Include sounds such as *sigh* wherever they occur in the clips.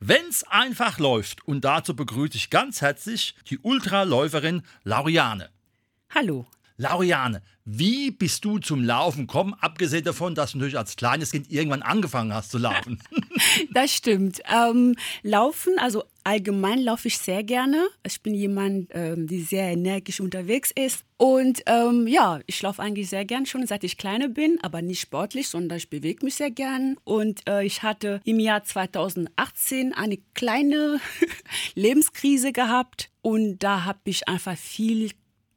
Wenn's einfach läuft und dazu begrüße ich ganz herzlich die Ultraläuferin Lauriane. Hallo. Lauriane, wie bist du zum Laufen gekommen, abgesehen davon, dass du natürlich als kleines Kind irgendwann angefangen hast zu laufen? *laughs* das stimmt. Ähm, laufen, also allgemein laufe ich sehr gerne. Ich bin jemand, ähm, die sehr energisch unterwegs ist. Und ähm, ja, ich laufe eigentlich sehr gern schon, seit ich kleiner bin, aber nicht sportlich, sondern ich bewege mich sehr gern. Und äh, ich hatte im Jahr 2018 eine kleine *laughs* Lebenskrise gehabt. Und da habe ich einfach viel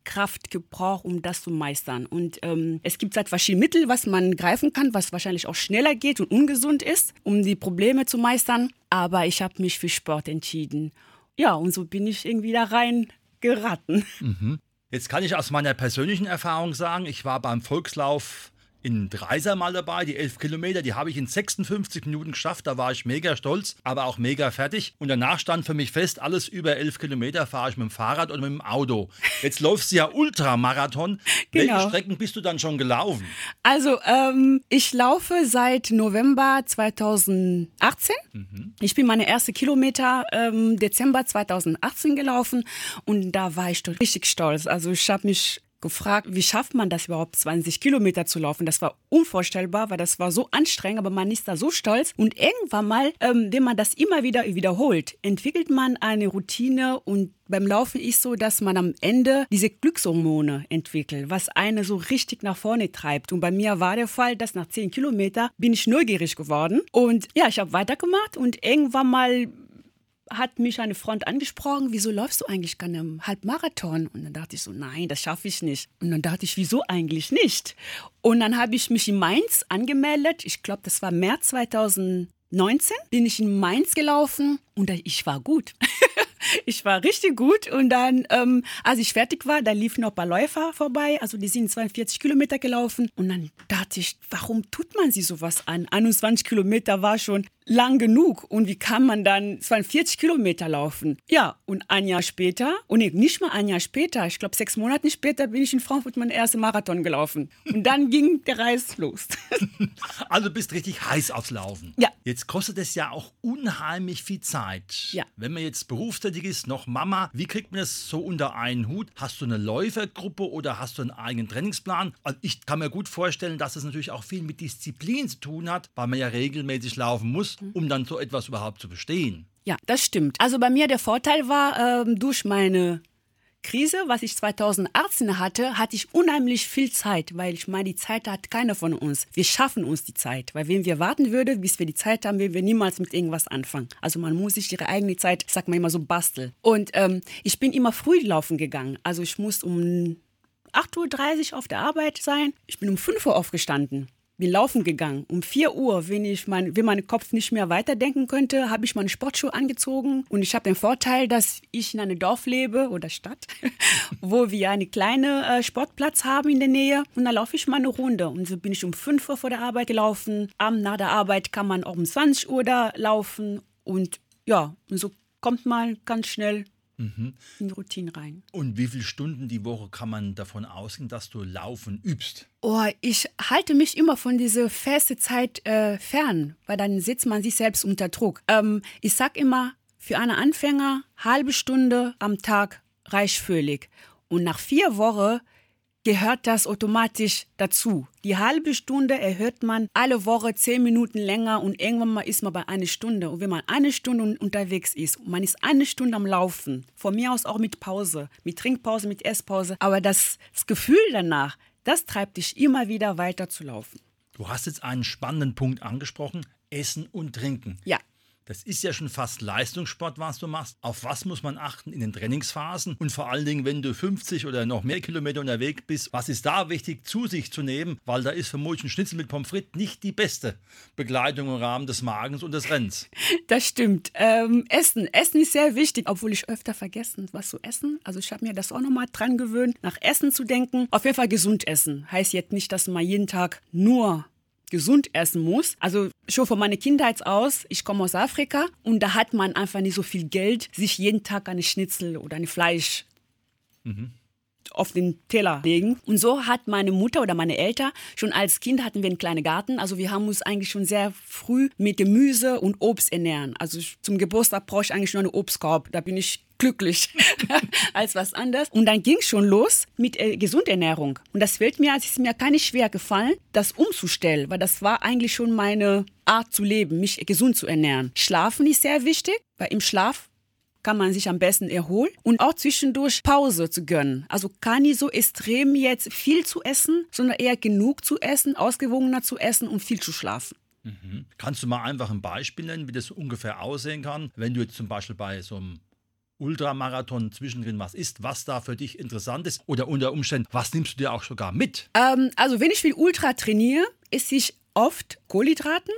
Kraft gebraucht, um das zu meistern. Und ähm, es gibt halt verschiedene Mittel, was man greifen kann, was wahrscheinlich auch schneller geht und ungesund ist, um die Probleme zu meistern. Aber ich habe mich für Sport entschieden. Ja, und so bin ich irgendwie da rein geraten. Mhm. Jetzt kann ich aus meiner persönlichen Erfahrung sagen, ich war beim Volkslauf in Dreiser mal dabei. Die 11 Kilometer, die habe ich in 56 Minuten geschafft. Da war ich mega stolz, aber auch mega fertig. Und danach stand für mich fest, alles über 11 Kilometer fahre ich mit dem Fahrrad oder mit dem Auto. Jetzt läufst du ja Ultramarathon. *laughs* Genau. Welche Strecken bist du dann schon gelaufen? Also, ähm, ich laufe seit November 2018. Mhm. Ich bin meine erste Kilometer ähm, Dezember 2018 gelaufen und da war ich richtig stolz. Also ich habe mich gefragt, wie schafft man das überhaupt, 20 Kilometer zu laufen? Das war unvorstellbar, weil das war so anstrengend, aber man ist da so stolz. Und irgendwann mal, ähm, wenn man das immer wieder wiederholt, entwickelt man eine Routine und beim Laufen ist so, dass man am Ende diese Glückshormone entwickelt, was eine so richtig nach vorne treibt. Und bei mir war der Fall, dass nach 10 Kilometern bin ich neugierig geworden. Und ja, ich habe weitergemacht und irgendwann mal hat mich eine Freund angesprochen, wieso läufst du eigentlich im Halbmarathon? Und dann dachte ich so, nein, das schaffe ich nicht. Und dann dachte ich, wieso eigentlich nicht? Und dann habe ich mich in Mainz angemeldet. Ich glaube, das war März 2019. Bin ich in Mainz gelaufen und ich war gut. *laughs* ich war richtig gut. Und dann, ähm, als ich fertig war, da liefen noch ein paar Läufer vorbei. Also die sind 42 Kilometer gelaufen. Und dann dachte ich, warum tut man sich sowas an? 21 Kilometer war schon lang genug. Und wie kann man dann 42 Kilometer laufen? Ja, und ein Jahr später, und nee, nicht mal ein Jahr später, ich glaube sechs Monate später bin ich in Frankfurt meinen ersten Marathon gelaufen. Und dann *laughs* ging der Reis los. *laughs* also bist richtig heiß aufs Laufen. Ja. Jetzt kostet es ja auch unheimlich viel Zeit. Ja. Wenn man jetzt berufstätig ist, noch Mama, wie kriegt man das so unter einen Hut? Hast du eine Läufergruppe oder hast du einen eigenen Trainingsplan? Also ich kann mir gut vorstellen, dass es natürlich auch viel mit Disziplin zu tun hat, weil man ja regelmäßig laufen muss um dann so etwas überhaupt zu bestehen. Ja, das stimmt. Also bei mir der Vorteil war, ähm, durch meine Krise, was ich 2018 hatte, hatte ich unheimlich viel Zeit, weil ich meine, die Zeit hat keiner von uns. Wir schaffen uns die Zeit, weil wenn wir warten würden, bis wir die Zeit haben, würden wir niemals mit irgendwas anfangen. Also man muss sich ihre eigene Zeit, sag mal immer so basteln. Und ähm, ich bin immer früh laufen gegangen. Also ich muss um 8.30 Uhr auf der Arbeit sein. Ich bin um 5 Uhr aufgestanden bin laufen gegangen. Um 4 Uhr, wenn ich mein, wenn mein Kopf nicht mehr weiterdenken könnte, habe ich meine Sportschuhe angezogen. Und ich habe den Vorteil, dass ich in einem Dorf lebe oder Stadt, *laughs* wo wir einen kleinen äh, Sportplatz haben in der Nähe. Und da laufe ich mal eine Runde. Und so bin ich um 5 Uhr vor der Arbeit gelaufen. Abend nach der Arbeit kann man auch um 20 Uhr da laufen. Und ja, und so kommt man ganz schnell mhm. in die Routine rein. Und wie viele Stunden die Woche kann man davon ausgehen, dass du Laufen übst? Oh, ich halte mich immer von dieser feste Zeit äh, fern, weil dann setzt man sich selbst unter Druck. Ähm, ich sage immer, für einen Anfänger halbe Stunde am Tag reicht völlig. Und nach vier Wochen gehört das automatisch dazu. Die halbe Stunde erhöht man alle Woche zehn Minuten länger und irgendwann mal ist man bei einer Stunde. Und wenn man eine Stunde unterwegs ist, man ist eine Stunde am Laufen, von mir aus auch mit Pause, mit Trinkpause, mit Esspause, aber das, das Gefühl danach, das treibt dich immer wieder weiter zu laufen. Du hast jetzt einen spannenden Punkt angesprochen, Essen und Trinken. Ja. Das ist ja schon fast Leistungssport, was du machst. Auf was muss man achten in den Trainingsphasen? Und vor allen Dingen, wenn du 50 oder noch mehr Kilometer unterwegs bist, was ist da wichtig zu sich zu nehmen? Weil da ist vermutlich ein Schnitzel mit Pommes frites nicht die beste Begleitung im Rahmen des Magens und des Rennens. *laughs* Das stimmt. Ähm, Essen. Essen ist sehr wichtig, obwohl ich öfter vergessen, was zu essen. Also ich habe mir das auch nochmal dran gewöhnt, nach Essen zu denken. Auf jeden Fall gesund essen. Heißt jetzt nicht, dass man jeden Tag nur gesund essen muss. Also schon von meiner Kindheit aus, ich komme aus Afrika und da hat man einfach nicht so viel Geld, sich jeden Tag eine Schnitzel oder ein Fleisch mhm. Auf den Teller legen. Und so hat meine Mutter oder meine Eltern, schon als Kind hatten wir einen kleinen Garten, also wir haben uns eigentlich schon sehr früh mit Gemüse und Obst ernähren. Also zum Geburtstag brauche ich eigentlich nur einen Obstkorb, da bin ich glücklich *laughs* als was anderes. Und dann ging es schon los mit äh, Gesundernährung. Und das fällt mir, es ist mir gar nicht schwer gefallen, das umzustellen, weil das war eigentlich schon meine Art zu leben, mich gesund zu ernähren. Schlafen ist sehr wichtig, weil im Schlaf kann man sich am besten erholen und auch zwischendurch Pause zu gönnen. Also gar nicht so extrem jetzt viel zu essen, sondern eher genug zu essen, ausgewogener zu essen und viel zu schlafen. Mhm. Kannst du mal einfach ein Beispiel nennen, wie das ungefähr aussehen kann, wenn du jetzt zum Beispiel bei so einem Ultramarathon zwischendrin was ist, was da für dich interessant ist oder unter Umständen, was nimmst du dir auch sogar mit? Ähm, also wenn ich viel Ultra trainiere, esse ich oft Kohlenhydraten,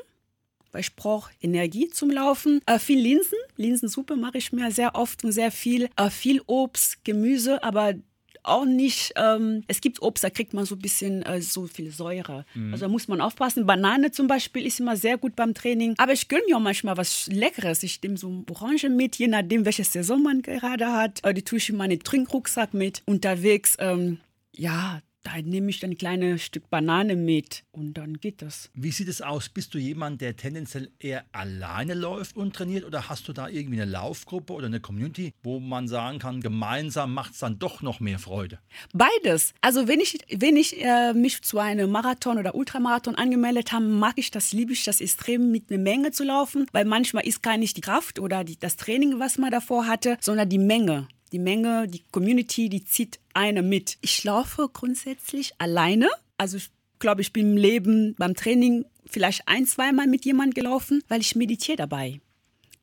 weil ich brauche Energie zum Laufen. Äh, viel Linsen, Linsensuppe mache ich mir sehr oft und sehr viel. Äh, viel Obst, Gemüse, aber auch nicht, ähm, es gibt Obst, da kriegt man so ein bisschen äh, so viel Säure. Mhm. Also da muss man aufpassen. Banane zum Beispiel ist immer sehr gut beim Training. Aber ich gönne mir auch manchmal was Leckeres. Ich nehme so Orange mit, je nachdem, welche Saison man gerade hat. Äh, die tue ich in meinen Trinkrucksack mit. Unterwegs, ähm, ja, da nehme ich ein kleines Stück Banane mit und dann geht das. Wie sieht es aus? Bist du jemand, der tendenziell eher alleine läuft und trainiert oder hast du da irgendwie eine Laufgruppe oder eine Community, wo man sagen kann, gemeinsam macht es dann doch noch mehr Freude? Beides. Also wenn ich, wenn ich äh, mich zu einem Marathon oder Ultramarathon angemeldet habe, mag ich das, liebe ich das extrem mit einer Menge zu laufen, weil manchmal ist gar nicht die Kraft oder die, das Training, was man davor hatte, sondern die Menge die Menge, die Community, die zieht eine mit. Ich laufe grundsätzlich alleine. Also ich glaube, ich bin im Leben beim Training vielleicht ein, zweimal mit jemandem gelaufen, weil ich meditiere dabei.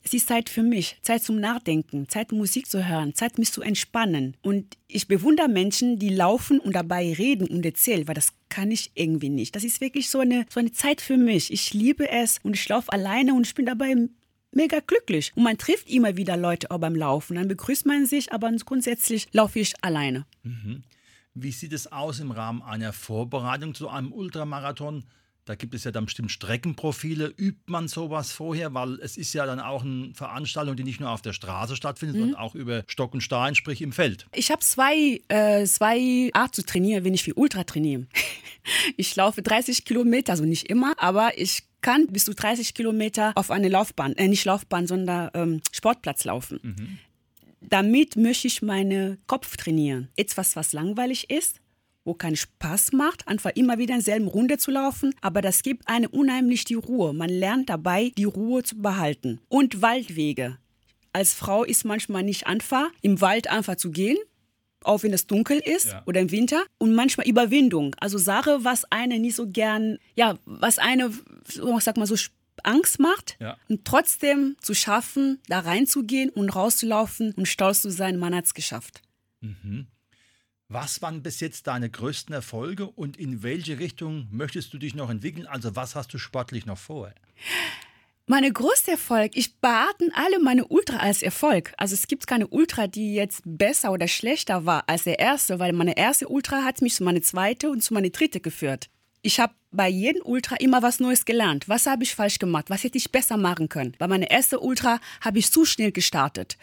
Es ist Zeit für mich, Zeit zum Nachdenken, Zeit Musik zu hören, Zeit mich zu entspannen. Und ich bewundere Menschen, die laufen und dabei reden und erzählen, weil das kann ich irgendwie nicht. Das ist wirklich so eine, so eine Zeit für mich. Ich liebe es und ich laufe alleine und ich bin dabei mega glücklich. Und man trifft immer wieder Leute auch beim Laufen. Dann begrüßt man sich, aber grundsätzlich laufe ich alleine. Mhm. Wie sieht es aus im Rahmen einer Vorbereitung zu einem Ultramarathon? Da gibt es ja dann bestimmt Streckenprofile. Übt man sowas vorher? Weil es ist ja dann auch eine Veranstaltung, die nicht nur auf der Straße stattfindet, mhm. sondern auch über Stock und Stein, sprich im Feld. Ich habe zwei, äh, zwei Art zu trainieren, wenn ich viel Ultra trainiere. *laughs* ich laufe 30 Kilometer, also nicht immer, aber ich kann bis zu 30 Kilometer auf eine Laufbahn, äh, nicht Laufbahn, sondern ähm, Sportplatz laufen. Mhm. Damit möchte ich meinen Kopf trainieren. Etwas, was langweilig ist, wo keinen Spaß macht, einfach immer wieder in derselben Runde zu laufen, aber das gibt eine unheimlich die Ruhe. Man lernt dabei, die Ruhe zu behalten. Und Waldwege. Als Frau ist manchmal nicht einfach, im Wald einfach zu gehen, auch wenn es dunkel ist ja. oder im Winter. Und manchmal Überwindung. Also Sache, was eine nicht so gern, ja, was eine, sag mal so, Angst macht ja. und trotzdem zu schaffen, da reinzugehen und rauszulaufen und stolz zu sein, man hat es geschafft. Mhm. Was waren bis jetzt deine größten Erfolge und in welche Richtung möchtest du dich noch entwickeln? Also was hast du sportlich noch vor? Meine größte Erfolg, ich beachte alle meine Ultra als Erfolg. Also es gibt keine Ultra, die jetzt besser oder schlechter war als der erste, weil meine erste Ultra hat mich zu meiner zweite und zu meiner dritte geführt. Ich habe bei jedem Ultra immer was Neues gelernt. Was habe ich falsch gemacht? Was hätte ich besser machen können? Bei meiner ersten Ultra habe ich zu schnell gestartet.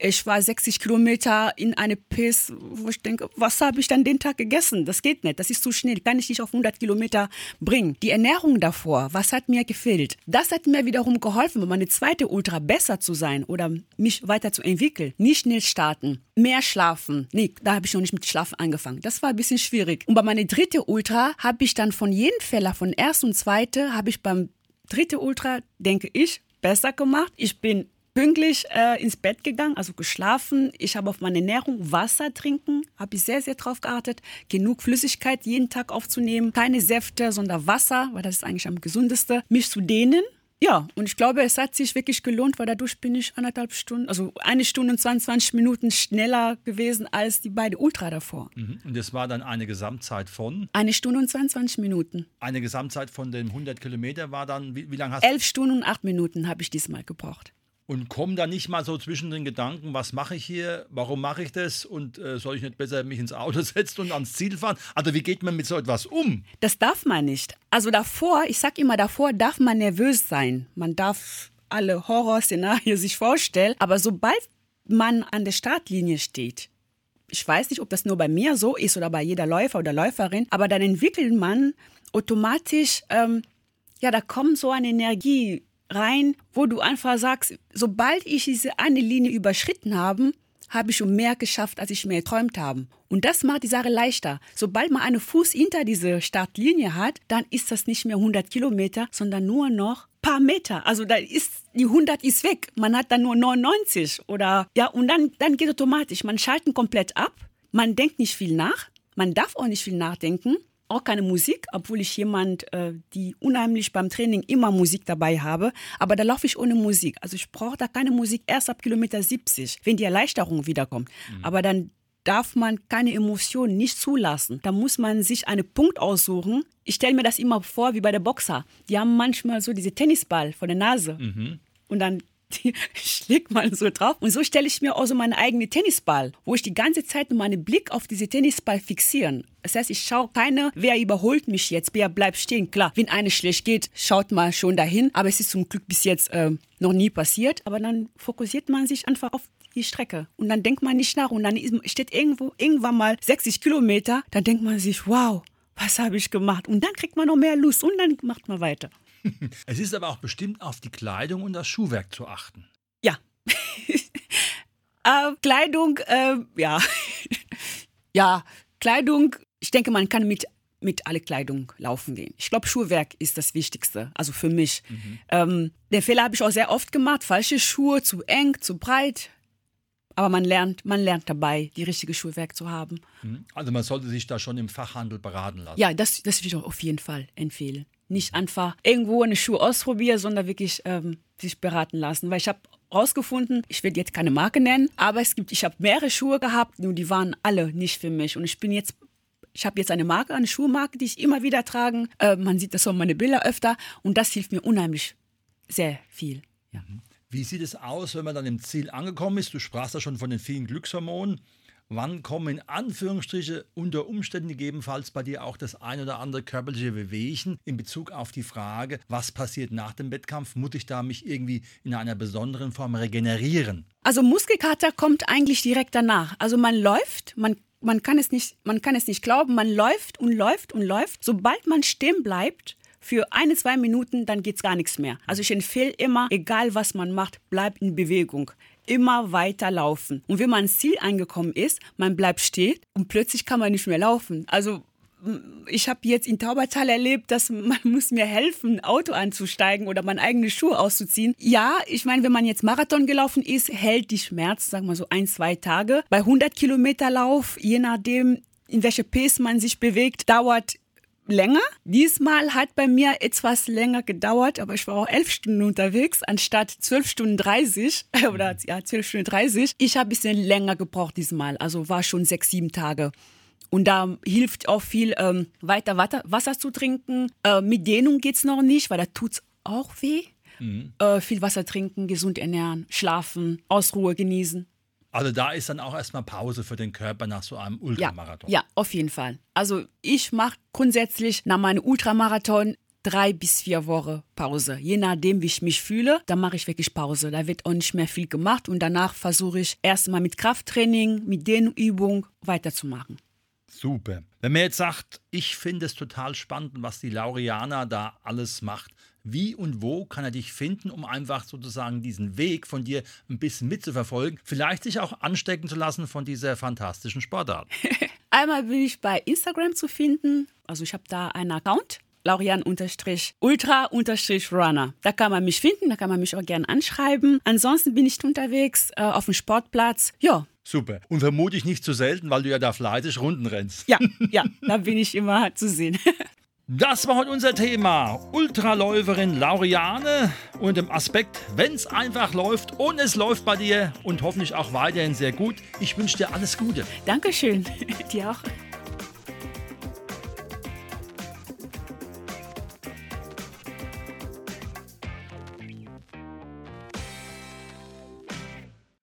Ich war 60 Kilometer in eine Piss, wo ich denke, was habe ich dann den Tag gegessen? Das geht nicht, das ist zu schnell, kann ich nicht auf 100 Kilometer bringen. Die Ernährung davor, was hat mir gefehlt? Das hat mir wiederum geholfen, um meine zweite Ultra besser zu sein oder mich weiter zu entwickeln. Nicht schnell starten, mehr schlafen. Nee, da habe ich noch nicht mit Schlafen angefangen. Das war ein bisschen schwierig. Und bei meiner dritten Ultra habe ich dann von jedem Fehler, von erst und zweite, habe ich beim dritten Ultra, denke ich, besser gemacht. Ich bin pünktlich äh, ins Bett gegangen, also geschlafen. Ich habe auf meine Ernährung Wasser trinken, habe ich sehr, sehr drauf geachtet. Genug Flüssigkeit jeden Tag aufzunehmen. Keine Säfte, sondern Wasser, weil das ist eigentlich am gesündesten. Mich zu dehnen, Ja, und ich glaube, es hat sich wirklich gelohnt, weil dadurch bin ich anderthalb Stunden, also eine Stunde und 22 Minuten schneller gewesen als die beiden Ultra davor. Mhm. Und das war dann eine Gesamtzeit von? Eine Stunde und 22 Minuten. Eine Gesamtzeit von den 100 Kilometern war dann, wie, wie lange hast du? Elf Stunden und acht Minuten habe ich diesmal gebraucht. Und kommen da nicht mal so zwischen den Gedanken, was mache ich hier, warum mache ich das und äh, soll ich nicht besser mich ins Auto *laughs* setzen und ans Ziel fahren? Also wie geht man mit so etwas um? Das darf man nicht. Also davor, ich sag immer, davor darf man nervös sein. Man darf alle Horrorszenarien *laughs* sich vorstellen, aber sobald man an der Startlinie steht, ich weiß nicht, ob das nur bei mir so ist oder bei jeder Läufer oder Läuferin, aber dann entwickelt man automatisch, ähm, ja, da kommt so eine Energie rein, wo du einfach sagst, sobald ich diese eine Linie überschritten habe, habe ich schon mehr geschafft, als ich mir geträumt habe. Und das macht die Sache leichter. Sobald man einen Fuß hinter diese Startlinie hat, dann ist das nicht mehr 100 Kilometer, sondern nur noch paar Meter. Also da ist die 100 ist weg. Man hat dann nur 99 oder ja und dann dann geht automatisch. Man schaltet komplett ab. Man denkt nicht viel nach. Man darf auch nicht viel nachdenken auch keine Musik, obwohl ich jemand, äh, die unheimlich beim Training immer Musik dabei habe. Aber da laufe ich ohne Musik. Also ich brauche da keine Musik erst ab Kilometer 70, wenn die Erleichterung wiederkommt. Mhm. Aber dann darf man keine Emotionen nicht zulassen. Da muss man sich einen Punkt aussuchen. Ich stelle mir das immer vor wie bei der Boxer. Die haben manchmal so diese Tennisball vor der Nase. Mhm. Und dann die schlägt man so drauf. Und so stelle ich mir auch so meinen eigenen Tennisball, wo ich die ganze Zeit meinen Blick auf diese Tennisball fixieren. Das heißt, ich schaue keine, wer überholt mich jetzt, wer bleibt stehen. Klar, wenn eine schlecht geht, schaut man schon dahin. Aber es ist zum Glück bis jetzt äh, noch nie passiert. Aber dann fokussiert man sich einfach auf die Strecke. Und dann denkt man nicht nach. Und dann steht irgendwo irgendwann mal 60 Kilometer. Dann denkt man sich, wow, was habe ich gemacht? Und dann kriegt man noch mehr Lust und dann macht man weiter. *laughs* Es ist aber auch bestimmt auf die Kleidung und das Schuhwerk zu achten. Ja. *laughs* äh, Kleidung, äh, ja. *laughs* ja, Kleidung, ich denke, man kann mit mit alle Kleidung laufen gehen. Ich glaube, Schuhwerk ist das Wichtigste, also für mich. Mhm. Ähm, den Fehler habe ich auch sehr oft gemacht, falsche Schuhe, zu eng, zu breit. Aber man lernt, man lernt dabei, die richtige Schuhwerk zu haben. Mhm. Also man sollte sich da schon im Fachhandel beraten lassen. Ja, das, das würde ich auch auf jeden Fall empfehlen nicht einfach irgendwo eine Schuhe ausprobieren, sondern wirklich ähm, sich beraten lassen. Weil ich habe rausgefunden, ich werde jetzt keine Marke nennen, aber es gibt, ich habe mehrere Schuhe gehabt, nur die waren alle nicht für mich. Und ich bin jetzt ich habe jetzt eine Marke, eine Schuhmarke, die ich immer wieder trage. Äh, man sieht das auf meine Bilder öfter und das hilft mir unheimlich sehr viel. Ja. Wie sieht es aus, wenn man dann im Ziel angekommen ist? Du sprachst ja schon von den vielen Glückshormonen. Wann kommen in Anführungsstriche unter Umständen gegebenenfalls bei dir auch das ein oder andere körperliche Bewegen in Bezug auf die Frage, was passiert nach dem Wettkampf? Muss ich da mich irgendwie in einer besonderen Form regenerieren? Also Muskelkater kommt eigentlich direkt danach. Also man läuft, man man kann es nicht, man kann es nicht glauben, man läuft und läuft und läuft. Sobald man stehen bleibt, für eine, zwei Minuten, dann geht es gar nichts mehr. Also ich empfehle immer, egal was man macht, bleibt in Bewegung immer weiter laufen. Und wenn man ans Ziel angekommen ist, man bleibt stehen und plötzlich kann man nicht mehr laufen. Also ich habe jetzt in Taubertal erlebt, dass man *laughs* muss mir helfen, Auto anzusteigen oder meine eigenen Schuhe auszuziehen. Ja, ich meine, wenn man jetzt Marathon gelaufen ist, hält die Schmerz, sagen wir so ein, zwei Tage. Bei 100 Kilometer Lauf, je nachdem, in welche Pace man sich bewegt, dauert länger. Diesmal hat bei mir etwas länger gedauert, aber ich war auch elf Stunden unterwegs, anstatt zwölf Stunden 30 *laughs* oder ja, zwölf Stunden 30. Ich habe ein bisschen länger gebraucht diesmal, also war schon sechs, sieben Tage. Und da hilft auch viel, ähm, weiter Wasser zu trinken. Äh, mit Dehnung geht es noch nicht, weil da tut es auch weh. Mhm. Äh, viel Wasser trinken, gesund ernähren, schlafen, Ausruhe genießen. Also da ist dann auch erstmal Pause für den Körper nach so einem Ultramarathon. Ja, ja auf jeden Fall. Also ich mache grundsätzlich nach meinem Ultramarathon drei bis vier Wochen Pause. Je nachdem, wie ich mich fühle, dann mache ich wirklich Pause. Da wird auch nicht mehr viel gemacht und danach versuche ich erstmal mit Krafttraining, mit Dehnübung weiterzumachen. Super. Wenn man jetzt sagt, ich finde es total spannend, was die Lauriana da alles macht, wie und wo kann er dich finden, um einfach sozusagen diesen Weg von dir ein bisschen mitzuverfolgen, vielleicht sich auch anstecken zu lassen von dieser fantastischen Sportart? *laughs* Einmal bin ich bei Instagram zu finden, also ich habe da einen Account. Laurian-Ultra-Runner. Da kann man mich finden, da kann man mich auch gerne anschreiben. Ansonsten bin ich unterwegs äh, auf dem Sportplatz. Ja, Super. Und vermutlich nicht zu selten, weil du ja da fleißig Runden rennst. Ja, *laughs* ja, da bin ich immer zu sehen. *laughs* Das war heute unser Thema. Ultraläuferin Lauriane und im Aspekt, wenn es einfach läuft und es läuft bei dir und hoffentlich auch weiterhin sehr gut. Ich wünsche dir alles Gute. Dankeschön. *laughs* Dir auch.